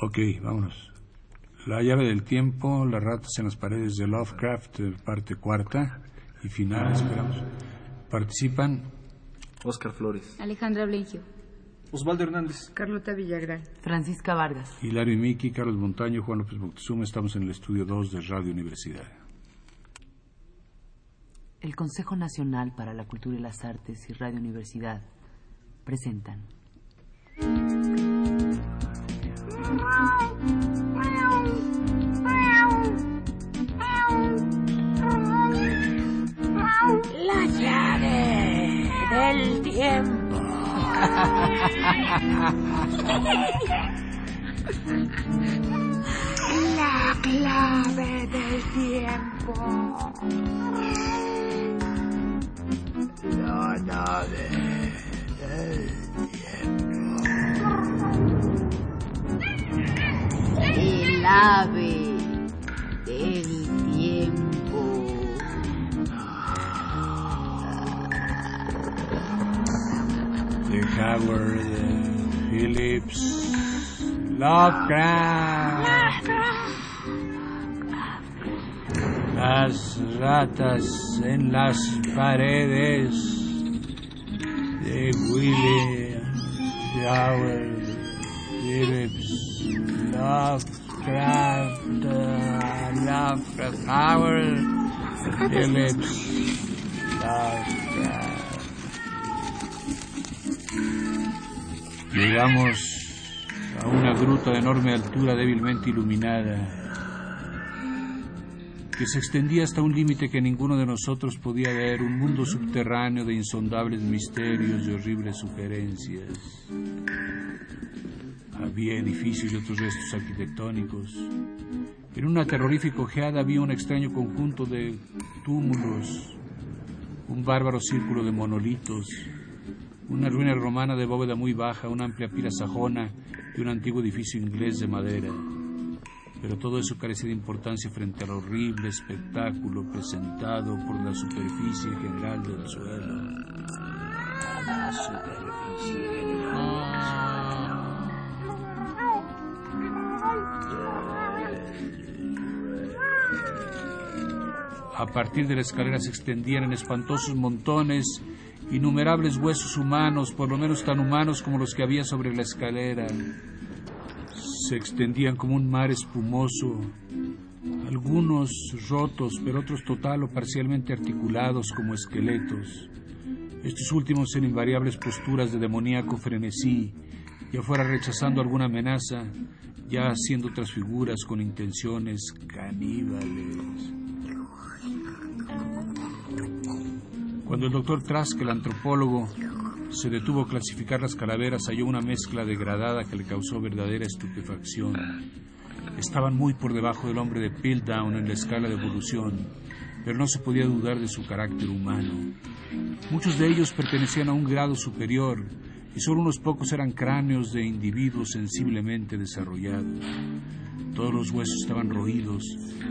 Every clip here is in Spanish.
Ok, vámonos. La llave del tiempo, las ratas en las paredes de Lovecraft, parte cuarta y final, esperamos. Participan Oscar Flores. Alejandra Blengio. Osvaldo Hernández. Carlota Villagrán. Francisca Vargas. Hilario Miki, Carlos Montaño, Juan López Moctezuma. Estamos en el estudio 2 de Radio Universidad. El Consejo Nacional para la Cultura y las Artes y Radio Universidad presentan. La llave del tiempo. La clave del tiempo. La nave Lovecraft. Las ratas en las paredes de William Howard Phillips Lovecraft uh, Lovecraft Howard Phillips Lovecraft Llegamos a una gruta de enorme altura débilmente iluminada que se extendía hasta un límite que ninguno de nosotros podía ver, un mundo subterráneo de insondables misterios y horribles sugerencias. Había edificios y otros restos arquitectónicos. En una terrorífica ojeada había un extraño conjunto de túmulos, un bárbaro círculo de monolitos, una ruina romana de bóveda muy baja, una amplia pila sajona un antiguo edificio inglés de madera pero todo eso carece de importancia frente al horrible espectáculo presentado por la superficie general del suelo. La superficie A partir de la escalera se extendían en espantosos montones innumerables huesos humanos, por lo menos tan humanos como los que había sobre la escalera se extendían como un mar espumoso, algunos rotos, pero otros total o parcialmente articulados como esqueletos. Estos últimos en invariables posturas de demoníaco frenesí, ya fuera rechazando alguna amenaza, ya haciendo otras figuras con intenciones caníbales. Cuando el doctor Trask, el antropólogo, se detuvo a clasificar las calaveras, halló una mezcla degradada que le causó verdadera estupefacción. Estaban muy por debajo del hombre de Piltdown en la escala de evolución, pero no se podía dudar de su carácter humano. Muchos de ellos pertenecían a un grado superior y solo unos pocos eran cráneos de individuos sensiblemente desarrollados. Todos los huesos estaban roídos,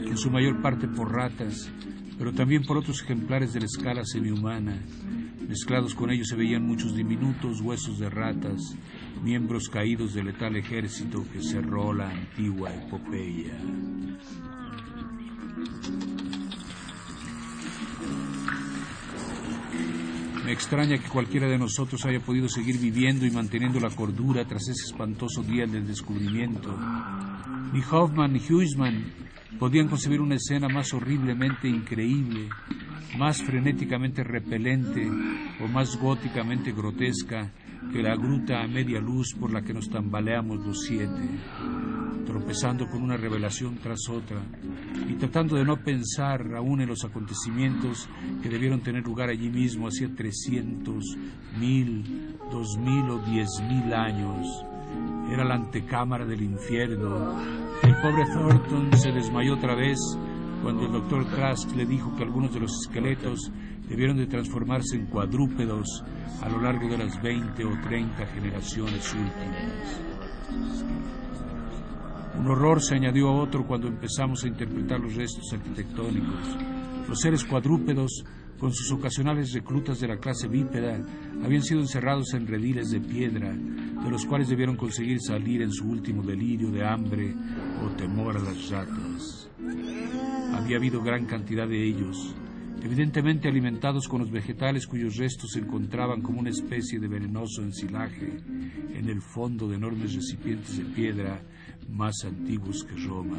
en su mayor parte por ratas, pero también por otros ejemplares de la escala semihumana. Mezclados con ellos se veían muchos diminutos huesos de ratas, miembros caídos del letal ejército que cerró la antigua epopeya. Me extraña que cualquiera de nosotros haya podido seguir viviendo y manteniendo la cordura tras ese espantoso día del descubrimiento. Ni Hoffman ni Huysman podían concebir una escena más horriblemente increíble, más frenéticamente repelente o más góticamente grotesca que la gruta a media luz por la que nos tambaleamos los siete, tropezando con una revelación tras otra y tratando de no pensar aún en los acontecimientos que debieron tener lugar allí mismo hacía trescientos, mil, dos mil o diez mil años. Era la antecámara del infierno. El pobre Thornton se desmayó otra vez cuando el doctor Trask le dijo que algunos de los esqueletos debieron de transformarse en cuadrúpedos a lo largo de las 20 o 30 generaciones últimas. Un horror se añadió a otro cuando empezamos a interpretar los restos arquitectónicos. Los seres cuadrúpedos, con sus ocasionales reclutas de la clase bípeda, habían sido encerrados en rediles de piedra, de los cuales debieron conseguir salir en su último delirio de hambre o temor a las ratas. Había habido gran cantidad de ellos, evidentemente alimentados con los vegetales cuyos restos se encontraban como una especie de venenoso ensilaje en el fondo de enormes recipientes de piedra más antiguos que Roma.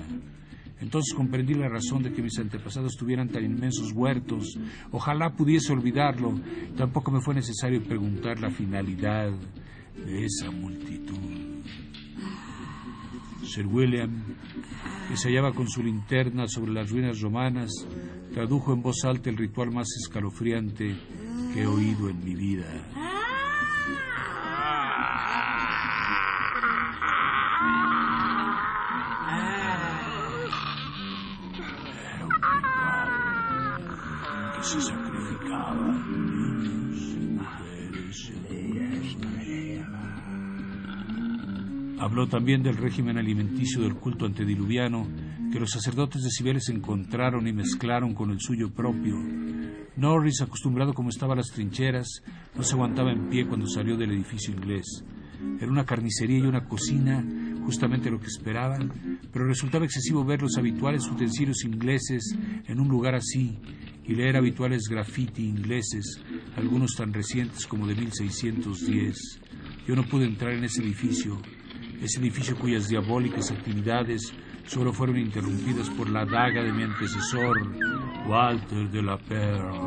Entonces comprendí la razón de que mis antepasados tuvieran tan inmensos huertos. Ojalá pudiese olvidarlo. Tampoco me fue necesario preguntar la finalidad de esa multitud. Sir William, que se hallaba con su linterna sobre las ruinas romanas, tradujo en voz alta el ritual más escalofriante que he oído en mi vida. Se sacrificaban niños y mujeres Habló también del régimen alimenticio del culto antediluviano que los sacerdotes de Cibeles encontraron y mezclaron con el suyo propio. Norris, acostumbrado como estaba a las trincheras, no se aguantaba en pie cuando salió del edificio inglés. Era una carnicería y una cocina, justamente lo que esperaban, pero resultaba excesivo ver los habituales utensilios ingleses en un lugar así y leer habituales graffiti ingleses, algunos tan recientes como de 1610. Yo no pude entrar en ese edificio, ese edificio cuyas diabólicas actividades solo fueron interrumpidas por la daga de mi antecesor, Walter de la Perle.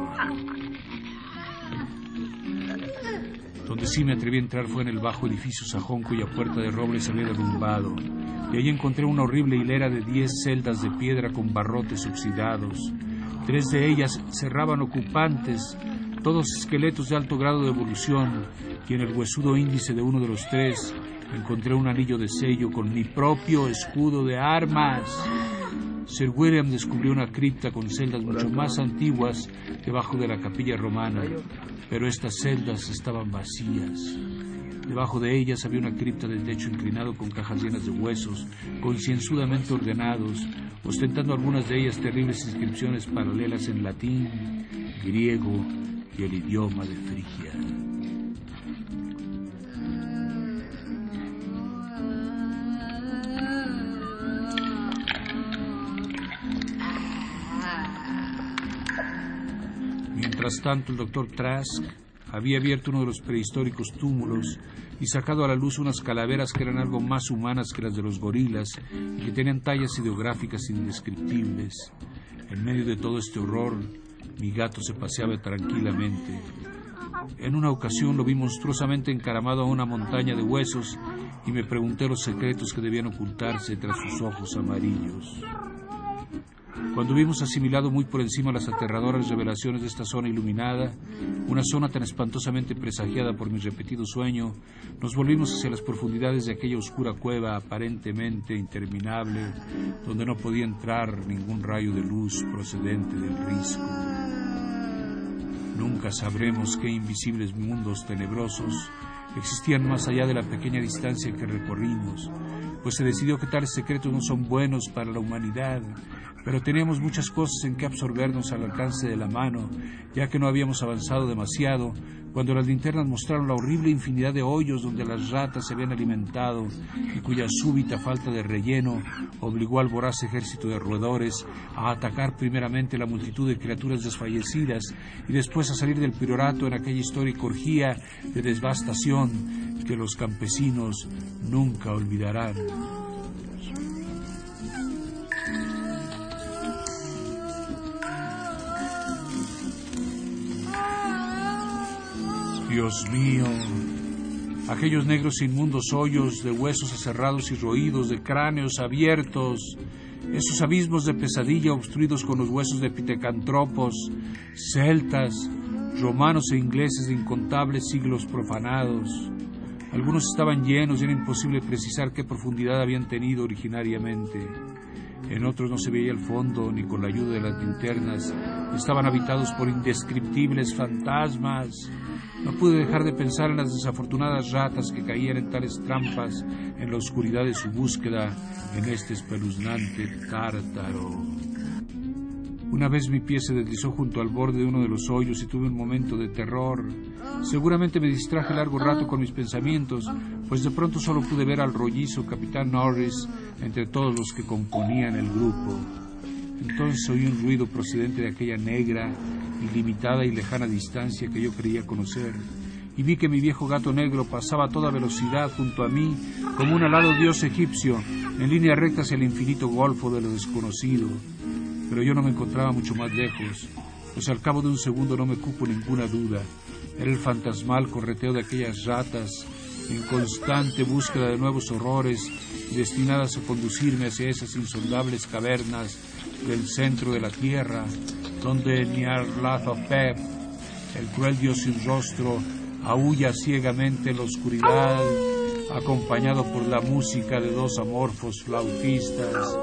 Donde sí me atreví a entrar fue en el bajo edificio sajón cuya puerta de roble se había derrumbado. Y ahí encontré una horrible hilera de diez celdas de piedra con barrotes oxidados. Tres de ellas cerraban ocupantes, todos esqueletos de alto grado de evolución, y en el huesudo índice de uno de los tres encontré un anillo de sello con mi propio escudo de armas. Sir William descubrió una cripta con celdas mucho más antiguas debajo de la capilla romana, pero estas celdas estaban vacías. Debajo de ellas había una cripta de techo inclinado con cajas llenas de huesos, concienzudamente ordenados, ostentando algunas de ellas terribles inscripciones paralelas en latín, griego y el idioma de Frigia. Mientras tanto, el doctor Trask había abierto uno de los prehistóricos túmulos y sacado a la luz unas calaveras que eran algo más humanas que las de los gorilas y que tenían tallas ideográficas indescriptibles. En medio de todo este horror, mi gato se paseaba tranquilamente. En una ocasión lo vi monstruosamente encaramado a una montaña de huesos y me pregunté los secretos que debían ocultarse tras sus ojos amarillos. Cuando hubimos asimilado muy por encima las aterradoras revelaciones de esta zona iluminada, una zona tan espantosamente presagiada por mi repetido sueño, nos volvimos hacia las profundidades de aquella oscura cueva aparentemente interminable, donde no podía entrar ningún rayo de luz procedente del risco. Nunca sabremos qué invisibles mundos tenebrosos existían más allá de la pequeña distancia que recorrimos, pues se decidió que tales secretos no son buenos para la humanidad, pero teníamos muchas cosas en que absorbernos al alcance de la mano, ya que no habíamos avanzado demasiado cuando las linternas mostraron la horrible infinidad de hoyos donde las ratas se habían alimentado y cuya súbita falta de relleno obligó al voraz ejército de roedores a atacar primeramente la multitud de criaturas desfallecidas y después a salir del priorato en aquella histórica orgía de devastación que los campesinos nunca olvidarán. Dios mío, aquellos negros inmundos hoyos de huesos aserrados y roídos, de cráneos abiertos, esos abismos de pesadilla obstruidos con los huesos de pitecantropos, celtas, romanos e ingleses de incontables siglos profanados. Algunos estaban llenos y era imposible precisar qué profundidad habían tenido originariamente. En otros no se veía el fondo ni con la ayuda de las linternas. Estaban habitados por indescriptibles fantasmas. No pude dejar de pensar en las desafortunadas ratas que caían en tales trampas en la oscuridad de su búsqueda en este espeluznante tártaro. Una vez mi pie se deslizó junto al borde de uno de los hoyos y tuve un momento de terror. Seguramente me distraje largo rato con mis pensamientos, pues de pronto solo pude ver al rollizo capitán Norris entre todos los que componían el grupo. Entonces oí un ruido procedente de aquella negra, ilimitada y lejana distancia que yo creía conocer, y vi que mi viejo gato negro pasaba a toda velocidad junto a mí como un alado dios egipcio, en línea recta hacia el infinito golfo de lo desconocido. Pero yo no me encontraba mucho más lejos, pues al cabo de un segundo no me cupo ninguna duda. Era el fantasmal correteo de aquellas ratas en constante búsqueda de nuevos horrores destinadas a conducirme hacia esas insondables cavernas del centro de la tierra, donde Nyarlathotep, el cruel dios sin rostro, aúlla ciegamente en la oscuridad, acompañado por la música de dos amorfos flautistas.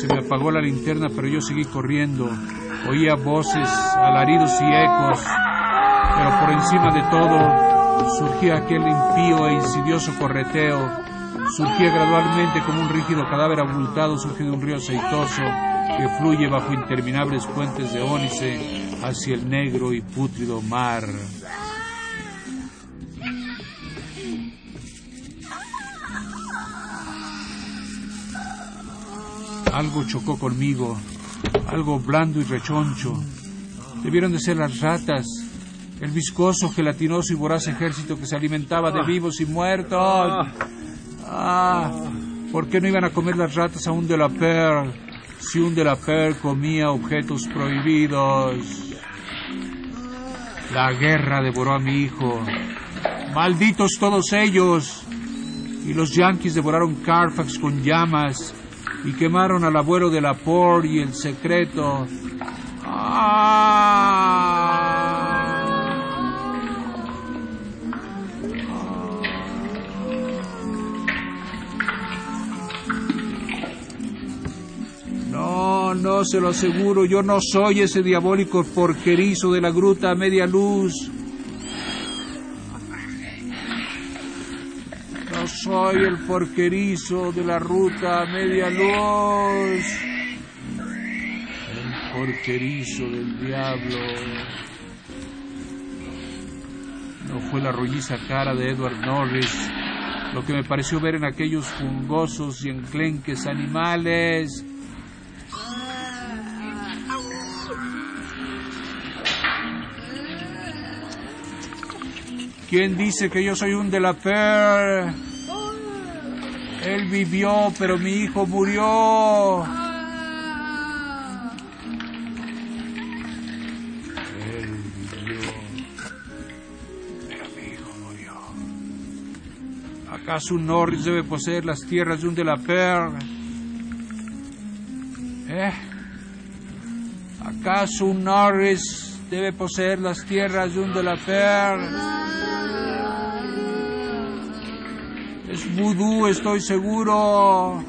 Se me apagó la linterna, pero yo seguí corriendo. Oía voces, alaridos y ecos, pero por encima de todo surgía aquel impío e insidioso correteo. Surgía gradualmente como un rígido cadáver abultado surge de un río aceitoso que fluye bajo interminables puentes de ónice hacia el negro y pútrido mar. Algo chocó conmigo, algo blando y rechoncho. Debieron de ser las ratas, el viscoso, gelatinoso y voraz ejército que se alimentaba de vivos y muertos. Ah, ¿por qué no iban a comer las ratas a un de la Pearl si un de la Pearl comía objetos prohibidos? La guerra devoró a mi hijo. Malditos todos ellos. Y los yanquis devoraron Carfax con llamas y quemaron al abuelo de la por y el secreto. No, se lo aseguro, yo no soy ese diabólico porquerizo de la gruta a media luz. No soy el porquerizo de la ruta a media luz. El porquerizo del diablo. No fue la rolliza cara de Edward Norris lo que me pareció ver en aquellos fungosos y enclenques animales. ¿Quién dice que yo soy un de la Fer? Él vivió, pero mi hijo murió. Él vivió, pero mi hijo murió. ¿Acaso un Norris debe poseer las tierras de un de la Fer? ¿Eh? ¿Acaso un Norris debe poseer las tierras de un de la Fer? Vudú, estoy seguro.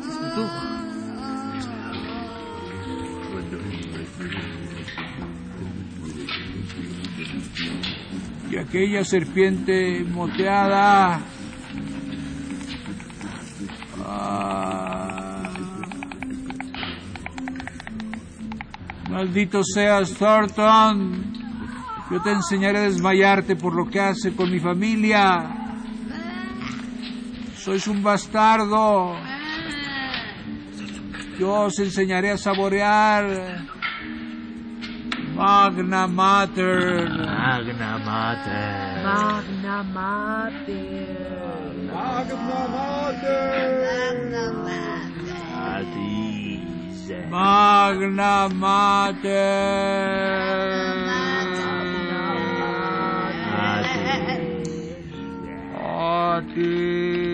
Y aquella serpiente moteada. Ah. Maldito seas, Thornton. Yo te enseñaré a desmayarte por lo que hace con mi familia. Sois un bastardo. Yo os enseñaré a saborear. Magna Mater. Magna Mater. Magna Mater. Atis. Magna Mater. Atis. Magna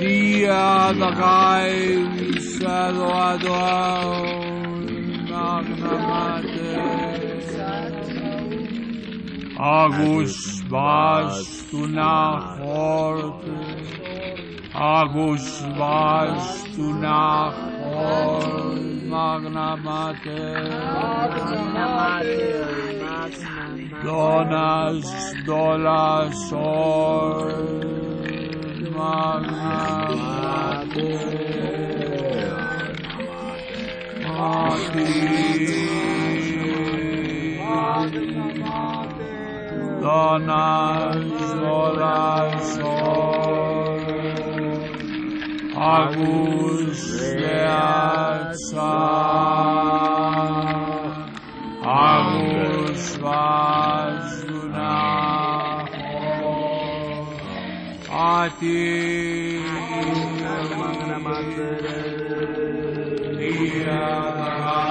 Dia dagay sado adao magna mater. Agus bastuna forte. Agus vas tu nachor magna mater. Donas dolas or magna mater. Donas dolas or Agus Leatza Agus Vazduna Ati Agus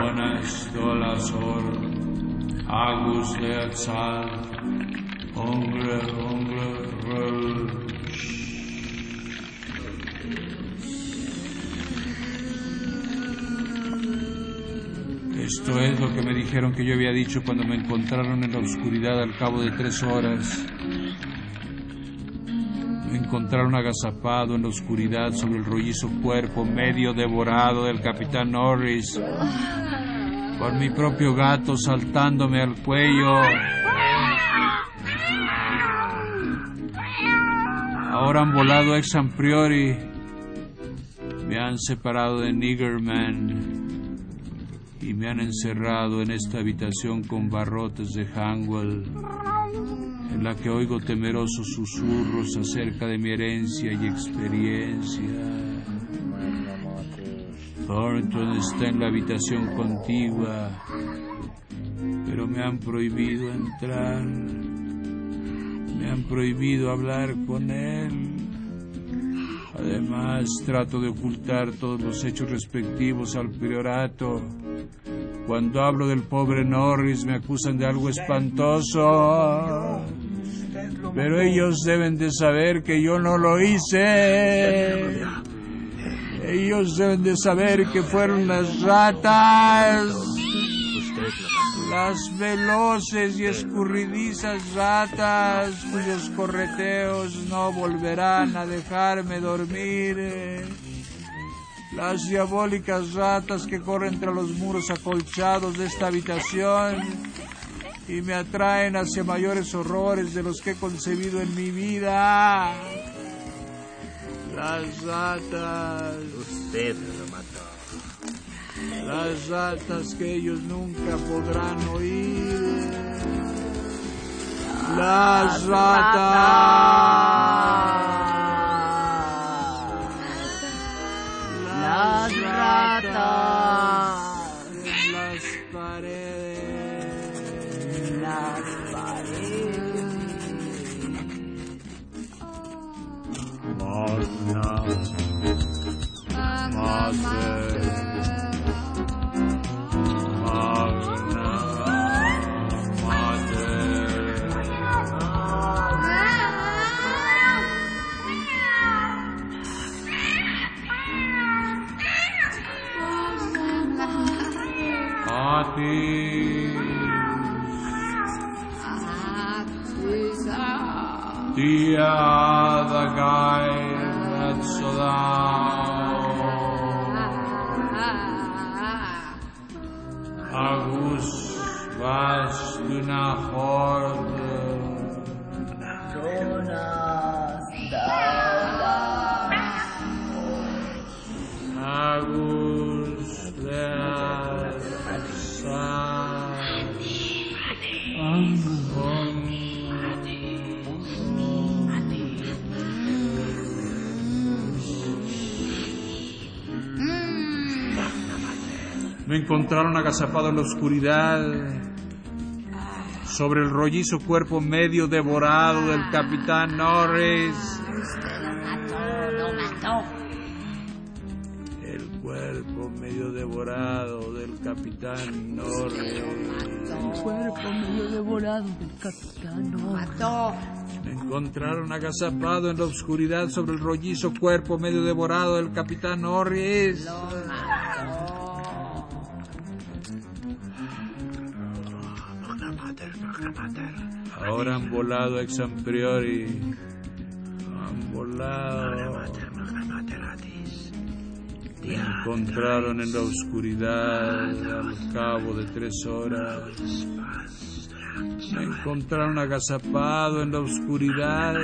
Donas Dolasor, Agus Leatzal, Hungre, Hungre, Hungre, Esto es lo que me dijeron que yo había dicho cuando me encontraron en la oscuridad al cabo de tres horas. Me encontraron agazapado en la oscuridad sobre el rollizo cuerpo medio devorado del capitán Norris, por mi propio gato saltándome al cuello. Ahora han volado ex priori. Me han separado de Niggerman y me han encerrado en esta habitación con barrotes de Hanwell, en la que oigo temerosos susurros acerca de mi herencia y experiencia. Thornton está en la habitación contigua, pero me han prohibido entrar. Me han prohibido hablar con él. Además, trato de ocultar todos los hechos respectivos al priorato. Cuando hablo del pobre Norris me acusan de algo espantoso. Pero ellos deben de saber que yo no lo hice. Ellos deben de saber que fueron las ratas. Las veloces y escurridizas ratas cuyos correteos no volverán a dejarme dormir. Las diabólicas ratas que corren entre los muros acolchados de esta habitación y me atraen hacia mayores horrores de los que he concebido en mi vida. Las ratas. Usted lo mató. Las ratas que ellos nunca podrán oír. Las ratas. Las ratas. Me encontraron agazapado en la oscuridad sobre el rollizo cuerpo medio devorado del capitán Norris. El cuerpo medio devorado del capitán Norris. Cuerpo medio devorado del capitán. No. Me encontraron agazapado en la oscuridad sobre el rollizo cuerpo medio devorado del capitán Norris. Ahora han volado a Exam Priori. Han volado. Me encontraron en la oscuridad al cabo de tres horas. Me encontraron agazapado en la oscuridad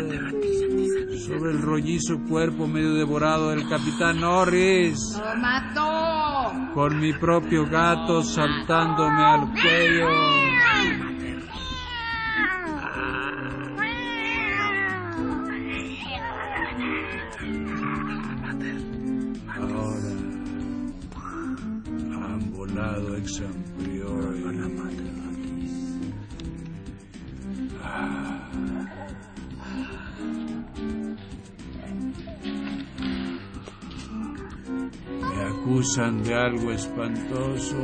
sobre el rollizo cuerpo medio devorado del capitán Norris. ¡Lo mató! Con mi propio gato saltándome al cuello. Me acusan de algo espantoso.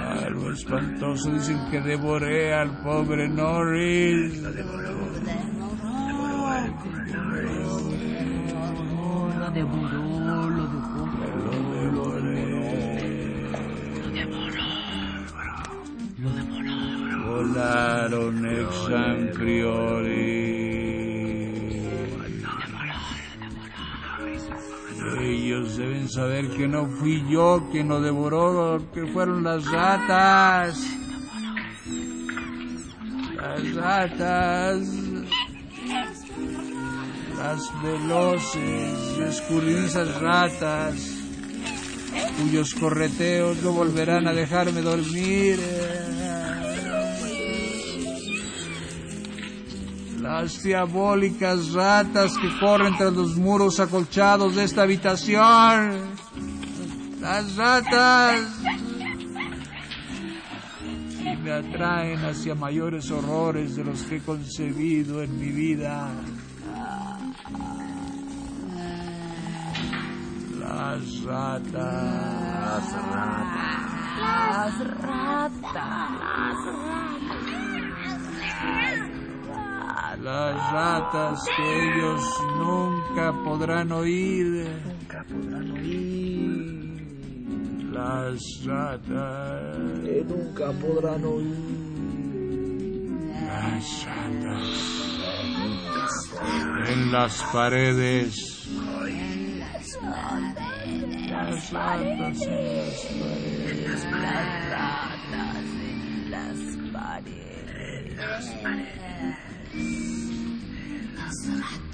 Algo espantoso. Dicen que devoré al pobre Norris. Lo devoró, lo devoró. Priori. Ellos deben saber que no fui yo quien lo devoró, que fueron las ratas. Las ratas. Las veloces y escurridizas ratas cuyos correteos no volverán a dejarme dormir. Las diabólicas ratas que corren tras los muros acolchados de esta habitación. Las ratas. Y me atraen hacia mayores horrores de los que he concebido en mi vida. Las ratas. Las ratas. Las ratas que ellos nunca podrán oír. Nunca podrán oír. Las ratas. Que nunca podrán oír. Las ratas. En las paredes. Las ratas en las paredes. Consejo Serrat.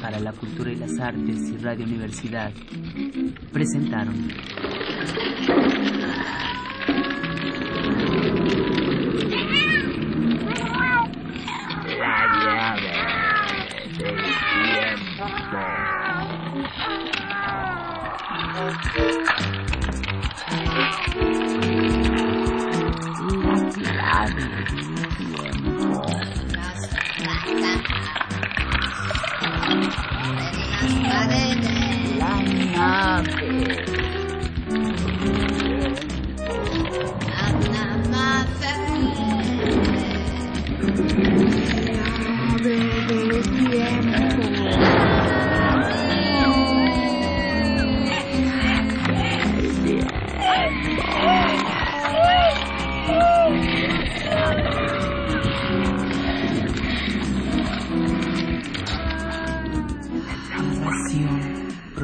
Para la Cultura y las Artes y Radio Universidad presentaron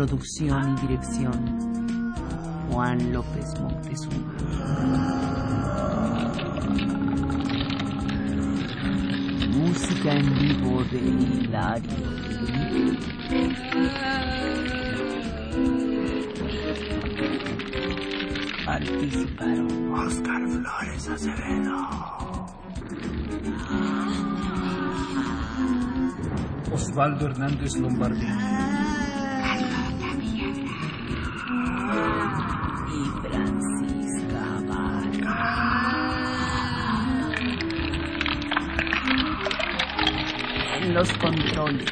producción y dirección Juan López Montezuma. Música en vivo de Hilario. Participaron Oscar Flores Acevedo. Osvaldo Hernández Lombardi. Los controles.